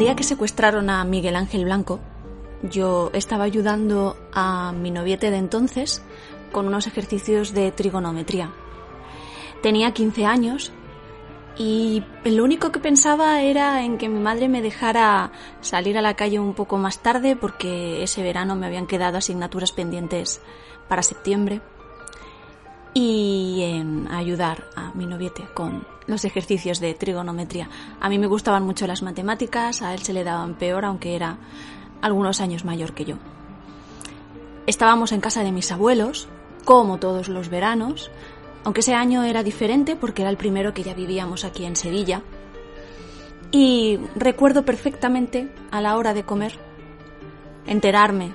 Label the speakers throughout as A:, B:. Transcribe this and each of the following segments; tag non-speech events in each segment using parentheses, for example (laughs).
A: Día que secuestraron a Miguel Ángel Blanco, yo estaba ayudando a mi noviete de entonces con unos ejercicios de trigonometría. Tenía 15 años y lo único que pensaba era en que mi madre me dejara salir a la calle un poco más tarde porque ese verano me habían quedado asignaturas pendientes para septiembre y en ayudar a mi noviete con los ejercicios de trigonometría. A mí me gustaban mucho las matemáticas, a él se le daban peor, aunque era algunos años mayor que yo. Estábamos en casa de mis abuelos, como todos los veranos, aunque ese año era diferente porque era el primero que ya vivíamos aquí en Sevilla. Y recuerdo perfectamente a la hora de comer enterarme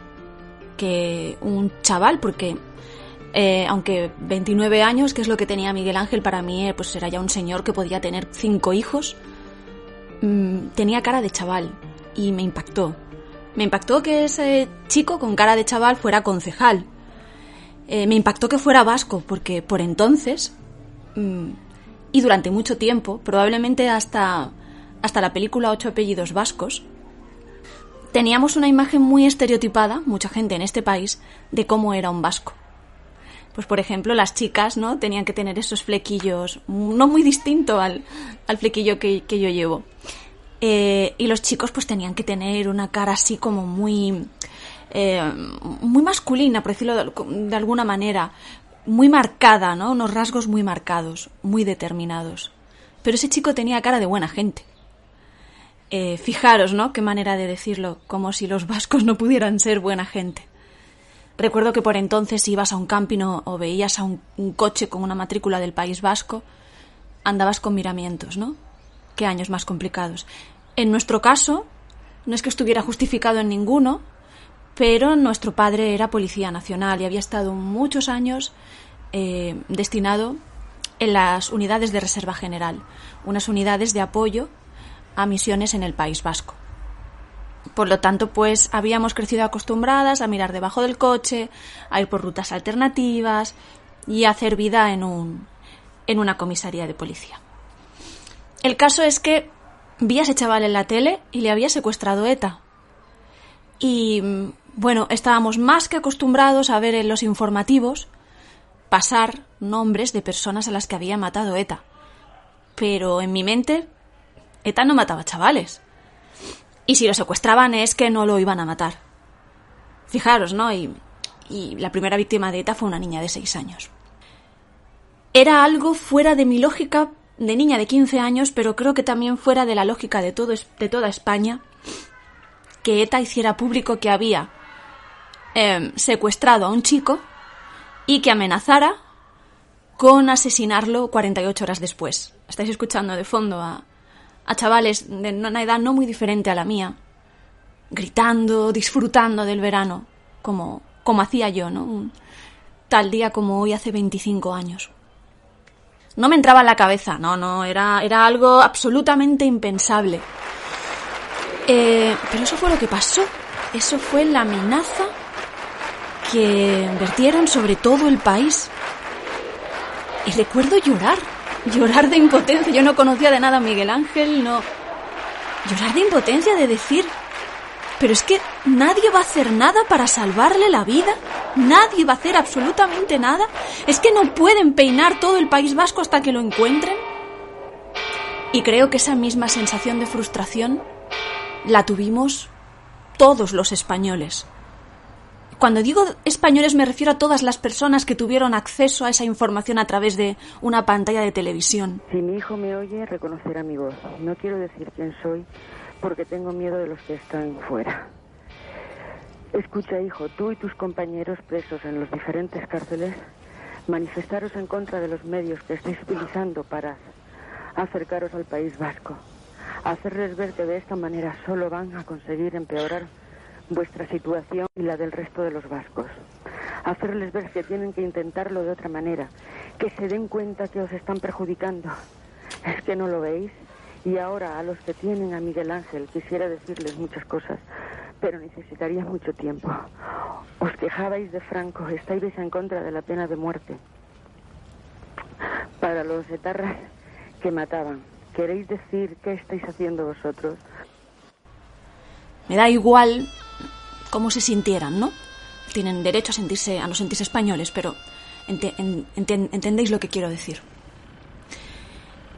A: que un chaval, porque eh, aunque 29 años, que es lo que tenía Miguel Ángel, para mí eh, pues era ya un señor que podía tener cinco hijos, mm, tenía cara de chaval y me impactó. Me impactó que ese chico con cara de chaval fuera concejal. Eh, me impactó que fuera vasco, porque por entonces, mm, y durante mucho tiempo, probablemente hasta, hasta la película Ocho apellidos vascos, teníamos una imagen muy estereotipada, mucha gente en este país, de cómo era un vasco. Pues por ejemplo, las chicas, ¿no? Tenían que tener esos flequillos, no muy distinto al, al flequillo que, que yo llevo. Eh, y los chicos pues tenían que tener una cara así como muy eh, muy masculina por decirlo de, alguna manera muy marcada no unos rasgos muy marcados muy determinados. Pero ese chico tenía cara de buena gente. Eh, fijaros no qué manera de decirlo como si los vascos no pudieran ser buena gente recuerdo que por entonces si ibas a un camping o, veías a un, un coche con una matrícula del país vasco andabas con miramientos no qué años más complicados. En nuestro caso, no es que estuviera justificado en ninguno, pero nuestro padre era policía nacional y había estado muchos años eh, destinado en las unidades de reserva general, unas unidades de apoyo a misiones en el País Vasco. Por lo tanto, pues habíamos crecido acostumbradas a mirar debajo del coche, a ir por rutas alternativas y a hacer vida en un en una comisaría de policía. El caso es que vi a ese chaval en la tele y le había secuestrado ETA. Y bueno, estábamos más que acostumbrados a ver en los informativos pasar nombres de personas a las que había matado ETA. Pero en mi mente, ETA no mataba chavales. Y si lo secuestraban es que no lo iban a matar. Fijaros, ¿no? Y, y la primera víctima de ETA fue una niña de seis años. Era algo fuera de mi lógica de niña de 15 años, pero creo que también fuera de la lógica de, todo, de toda España, que ETA hiciera público que había eh, secuestrado a un chico y que amenazara con asesinarlo 48 horas después. Estáis escuchando de fondo a, a chavales de una edad no muy diferente a la mía, gritando, disfrutando del verano, como, como hacía yo, ¿no? Tal día como hoy hace 25 años no me entraba en la cabeza, no, no, era, era algo absolutamente impensable. Eh, pero eso fue lo que pasó, eso fue la amenaza que vertieron sobre todo el país. Y recuerdo llorar, llorar de impotencia. Yo no conocía de nada a Miguel Ángel, no. Llorar de impotencia de decir, pero es que nadie va a hacer nada para salvarle la vida. Nadie va a hacer absolutamente nada. Es que no pueden peinar todo el País Vasco hasta que lo encuentren. Y creo que esa misma sensación de frustración la tuvimos todos los españoles. Cuando digo españoles me refiero a todas las personas que tuvieron acceso a esa información a través de una pantalla de televisión.
B: Si mi hijo me oye, reconocerá mi voz. No quiero decir quién soy porque tengo miedo de los que están fuera. Escucha, hijo, tú y tus compañeros presos en los diferentes cárceles manifestaros en contra de los medios que estáis utilizando para acercaros al País Vasco. Hacerles ver que de esta manera solo van a conseguir empeorar vuestra situación y la del resto de los vascos. Hacerles ver que tienen que intentarlo de otra manera, que se den cuenta que os están perjudicando. ¿Es que no lo veis? Y ahora a los que tienen a Miguel Ángel quisiera decirles muchas cosas, pero necesitaría mucho tiempo. Os quejabais de Franco, estáis en contra de la pena de muerte. Para los etarras que mataban, ¿queréis decir qué estáis haciendo vosotros?
A: Me da igual cómo se sintieran, ¿no? Tienen derecho a sentirse, a no sentirse españoles, pero entendéis lo que quiero decir.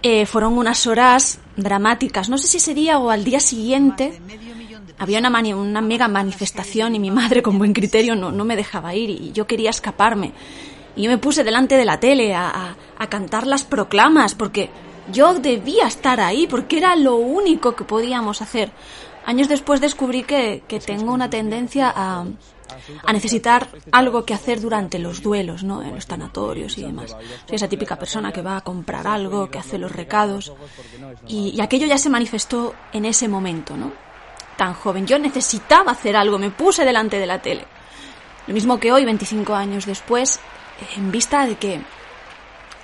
A: Eh, fueron unas horas dramáticas. No sé si ese día o al día siguiente había una, una mega manifestación y mi madre con buen criterio no, no, me dejaba ir y yo quería escaparme. Y yo me puse delante de la tele a, a cantar las proclamas porque yo debía estar ahí porque era lo único que podíamos hacer. Años después descubrí que, que tengo una tendencia a, a necesitar algo que hacer durante los duelos, ¿no? En los tanatorios y demás. Soy esa típica persona que va a comprar algo, que hace los recados. Y, y, aquello ya se manifestó en ese momento, ¿no? Tan joven. Yo necesitaba hacer algo, me puse delante de la tele. Lo mismo que hoy, 25 años después, en vista de que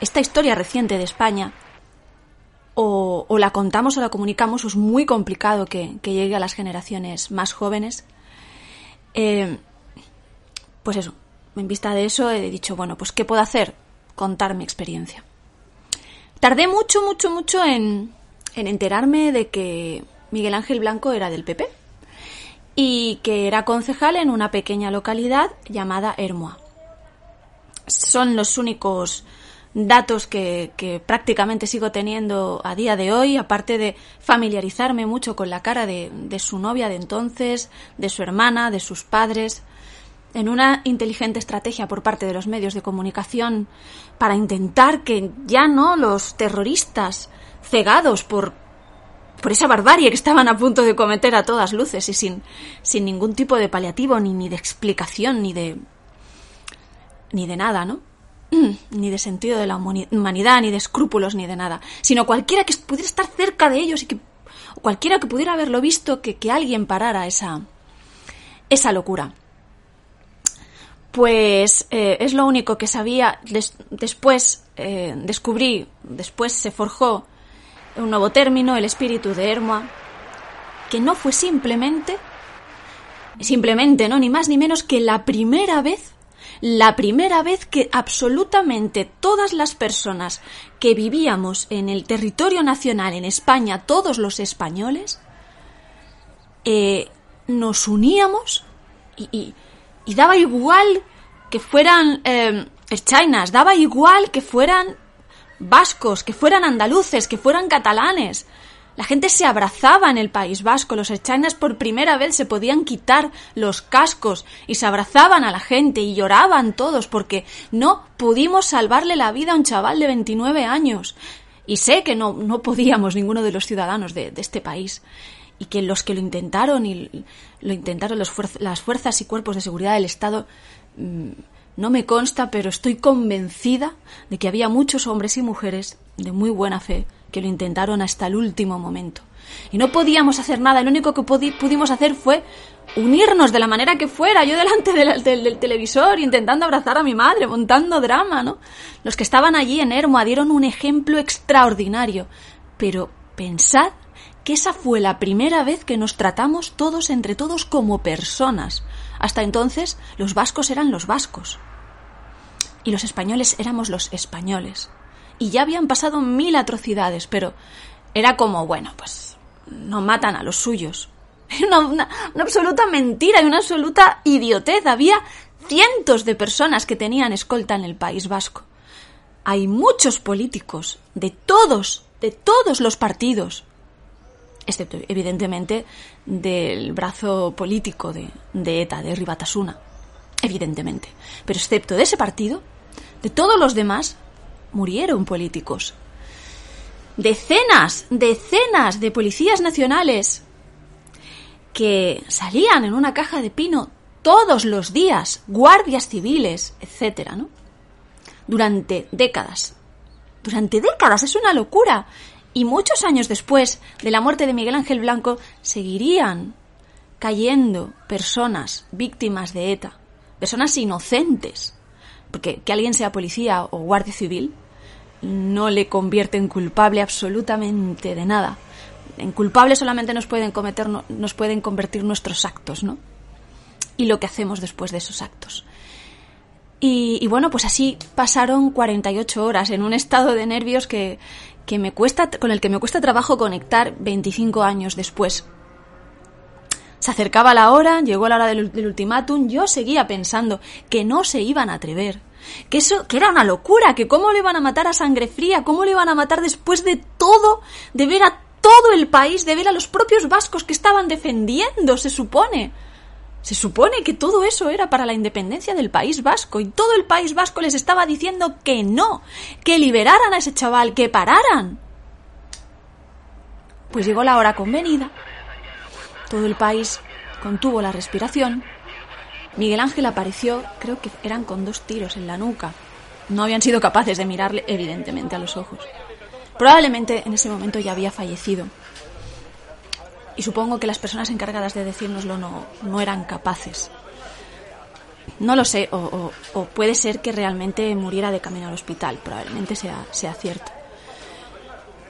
A: esta historia reciente de España o, la contamos o la comunicamos, es muy complicado que, que llegue a las generaciones más jóvenes. Eh, pues eso, en vista de eso he dicho, bueno, pues ¿qué puedo hacer? Contar mi experiencia. Tardé mucho, mucho, mucho en, en enterarme de que Miguel Ángel Blanco era del PP y que era concejal en una pequeña localidad llamada Hermoa. Son los únicos datos que, prácticamente sigo teniendo a día de hoy, aparte de familiarizarme mucho con la cara de, de, su novia de entonces, de su hermana, de sus padres, en una inteligente estrategia por parte de los medios de comunicación para intentar que ya no los terroristas cegados por por esa barbarie que estaban a punto de cometer a todas luces y sin, sin ningún tipo de paliativo ni, ni de explicación ni de ni de nada, ¿no? (clears throat) ni de sentido de la humanidad, ni de escrúpulos, ni de nada, sino cualquiera que pudiera estar cerca de ellos y que cualquiera que pudiera haberlo visto, que, que alguien parara esa, esa locura. Pues eh, es lo único que sabía. Des, después eh, descubrí, después se forjó un nuevo término, el espíritu de Hermoa, que no fue simplemente, simplemente, no, ni más ni menos que la primera vez la primera vez que absolutamente todas las personas que vivíamos en el territorio nacional en España, todos los españoles, eh, nos uníamos y, daba igual que fueran eh, chinas, daba igual que fueran vascos, que fueran andaluces, que fueran catalanes. La gente se abrazaba en el País Vasco, los echainas por primera vez se podían quitar los cascos y se abrazaban a la gente y lloraban todos porque no pudimos salvarle la vida a un chaval de 29 años. Y sé que no, no podíamos ninguno de los ciudadanos de, este país y que los que lo intentaron y lo intentaron los las fuerzas y cuerpos de seguridad del Estado mmm, no me consta, pero estoy convencida de que había muchos hombres y mujeres de muy buena fe que lo intentaron hasta el último momento. Y no podíamos hacer nada, lo único que pudimos hacer fue unirnos de la manera que fuera, yo delante del, televisor, intentando abrazar a mi madre, montando drama, ¿no? Los que estaban allí en Hermoa dieron un ejemplo extraordinario, pero pensad que esa fue la primera vez que nos tratamos todos entre todos como personas. Hasta entonces los vascos eran los vascos y los españoles éramos los españoles y ya habían pasado mil atrocidades, pero era como, bueno, pues no matan a los suyos. (laughs) Una, una, una absoluta mentira y una absoluta idiotez. Había cientos de personas que tenían escolta en el País Vasco. Hay muchos políticos de todos, de todos los partidos, excepto evidentemente del brazo político de, de ETA, de Ribatasuna, evidentemente. Pero excepto de ese partido, de todos los demás, murieron políticos. Decenas, decenas de policías nacionales que salían en una caja de pino todos los días, guardias civiles, etcétera, ¿no? Durante décadas. Durante décadas, es una locura. Y muchos años después de la muerte de Miguel Ángel Blanco, seguirían cayendo personas víctimas de ETA, personas inocentes, porque que alguien sea policía o guardia civil no le convierte en culpable absolutamente de nada. En culpable solamente nos pueden cometer, nos pueden convertir nuestros actos, ¿no? Y lo que hacemos después de esos actos. Y, bueno, pues así pasaron 48 horas en un estado de nervios que, que me cuesta, con el que me cuesta trabajo conectar 25 años después. Se acercaba la hora, llegó la hora del ultimátum, yo seguía pensando que no se iban a atrever, que eso, que era una locura, que cómo le iban a matar a sangre fría, cómo le iban a matar después de todo, de ver a todo el país, de ver a los propios vascos que estaban defendiendo, se supone. Se supone que todo eso era para la independencia del País Vasco y todo el País Vasco les estaba diciendo que no, que liberaran a ese chaval, que pararan. Pues llegó la hora convenida. Todo el país contuvo la respiración. Miguel Ángel apareció, creo que eran con dos tiros en la nuca. No habían sido capaces de mirarle evidentemente a los ojos. Probablemente en ese momento ya había fallecido y supongo que las personas encargadas de decírnoslo no, no eran capaces. No lo sé, o, puede ser que realmente muriera de camino al hospital, probablemente sea, sea cierto.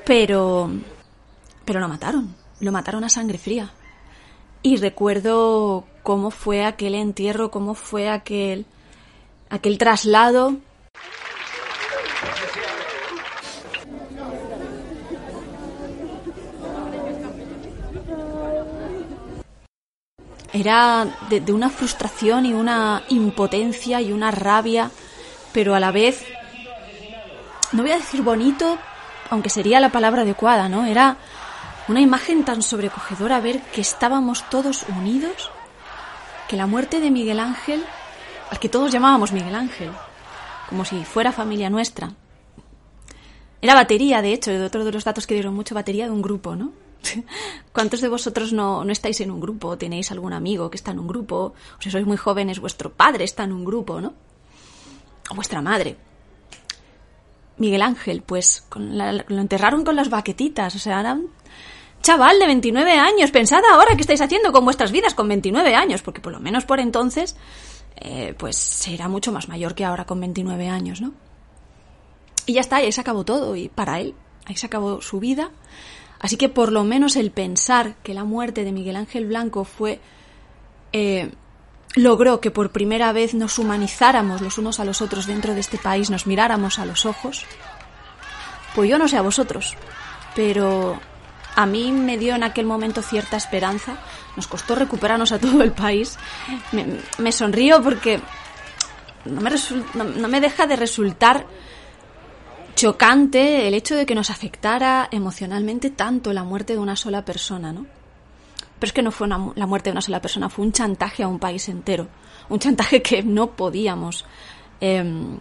A: Pero, pero lo mataron, lo mataron a sangre fría. Y recuerdo cómo fue aquel entierro, cómo fue aquel, aquel traslado era de, una frustración y una impotencia y una rabia, pero a la vez, no voy a decir bonito, aunque sería la palabra adecuada, ¿no? Era una imagen tan sobrecogedora ver que estábamos todos unidos, que la muerte de Miguel Ángel, al que todos llamábamos Miguel Ángel, como si fuera familia nuestra, era batería, de hecho, de otro de los datos que dieron mucho, batería de un grupo, ¿no? (laughs) ¿Cuántos de vosotros no, no, estáis en un grupo? ¿Tenéis algún amigo que está en un grupo? O si sois muy jóvenes, vuestro padre está en un grupo, ¿no? O vuestra madre. Miguel Ángel, pues lo enterraron con las baquetitas, o sea, era un chaval de 29 años. Pensad ahora qué estáis haciendo con vuestras vidas con 29 años, porque por lo menos por entonces, eh, pues será mucho más mayor que ahora con 29 años, ¿no? Y ya está, y ahí se acabó todo, y para él, ahí se acabó su vida Así que por lo menos el pensar que la muerte de Miguel Ángel Blanco fue eh, logró que por primera vez nos humanizáramos los unos a los otros dentro de este país, nos miráramos a los ojos. Pues yo no sé a vosotros, pero a mí me dio en aquel momento cierta esperanza. Nos costó recuperarnos a todo el país. Me, sonrío porque no me, no me deja de resultar chocante el hecho de que nos afectara emocionalmente tanto la muerte de una sola persona, ¿no? Pero es que no fue la muerte de una sola persona, fue un chantaje a un país entero, un chantaje que no podíamos em,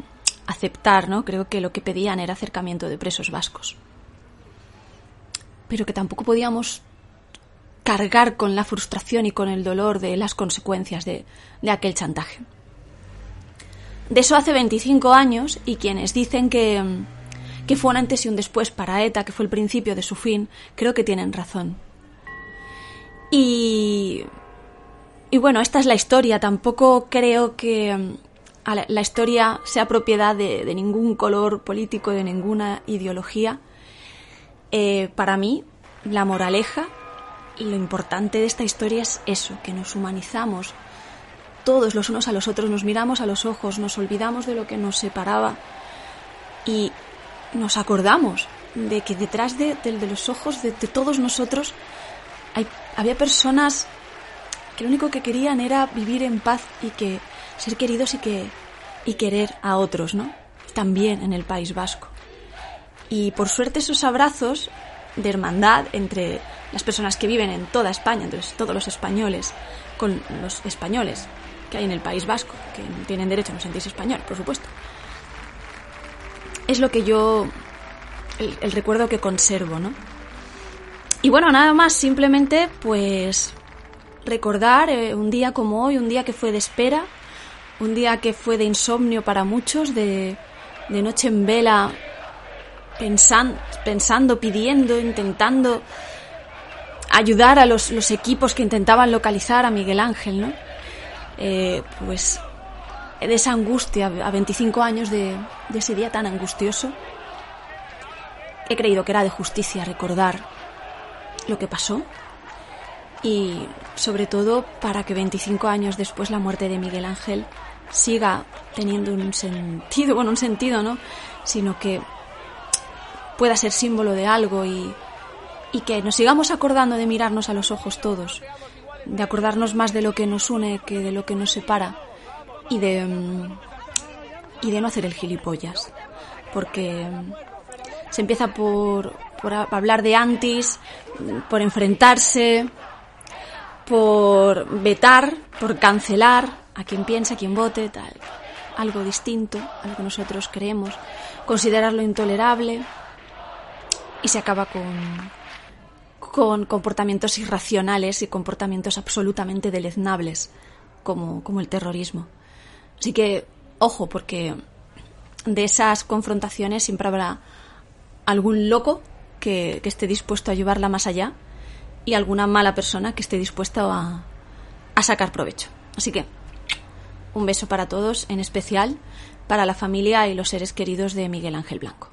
A: aceptar, ¿no? Creo que lo que pedían era acercamiento de presos vascos, pero que tampoco podíamos cargar con la frustración y con el dolor de las consecuencias de, aquel chantaje. De eso hace 25 años y quienes dicen que em, que fue un antes y un después para ETA, que fue el principio de su fin, creo que tienen razón. Y, y bueno, esta es la historia. Tampoco creo que mm, la historia sea propiedad de, ningún color político, de ninguna ideología. Eh, para mí, la moraleja lo importante de esta historia es eso, que nos humanizamos todos los unos a los otros, nos miramos a los ojos, nos olvidamos de lo que nos separaba y nos acordamos de que detrás de, los ojos de, todos nosotros había personas que lo único que querían era vivir en paz y que ser queridos y que y querer a otros, ¿no? También en el País Vasco. Y por suerte esos abrazos de hermandad entre las personas que viven en toda España, entonces todos los españoles, con los españoles que hay en el País Vasco, que tienen derecho a no sentirse español, por supuesto, es lo que yo, el, recuerdo que conservo, ¿no? Y bueno, nada más, simplemente pues recordar eh, un día como hoy, un día que fue de espera, un día que fue de insomnio para muchos, de, de noche en vela, pensando, pidiendo, intentando ayudar a los, los, equipos que intentaban localizar a Miguel Ángel, ¿no? Eh, pues de esa angustia a 25 años de, de ese día tan angustioso, he creído que era de justicia recordar lo que pasó y sobre todo para que 25 años después la muerte de Miguel Ángel siga teniendo un sentido, (laughs) bueno, un sentido, ¿no? Sino que pueda ser símbolo de algo y, y que nos sigamos acordando de mirarnos a los ojos todos, de acordarnos más de lo que nos une que de lo que nos separa y de, y de no hacer el gilipollas, porque se empieza por, por hablar de antis, por enfrentarse, por vetar, por cancelar a quien piensa, a quien vote, tal. Algo distinto a lo que nosotros creemos, considerarlo intolerable y se acaba con, con comportamientos irracionales y comportamientos absolutamente deleznables como, como el terrorismo. Así que, ojo, porque de esas confrontaciones siempre habrá algún loco que, esté dispuesto a llevarla más allá y alguna mala persona que esté dispuesta a sacar provecho. Así que un beso para todos, en especial para la familia y los seres queridos de Miguel Ángel Blanco.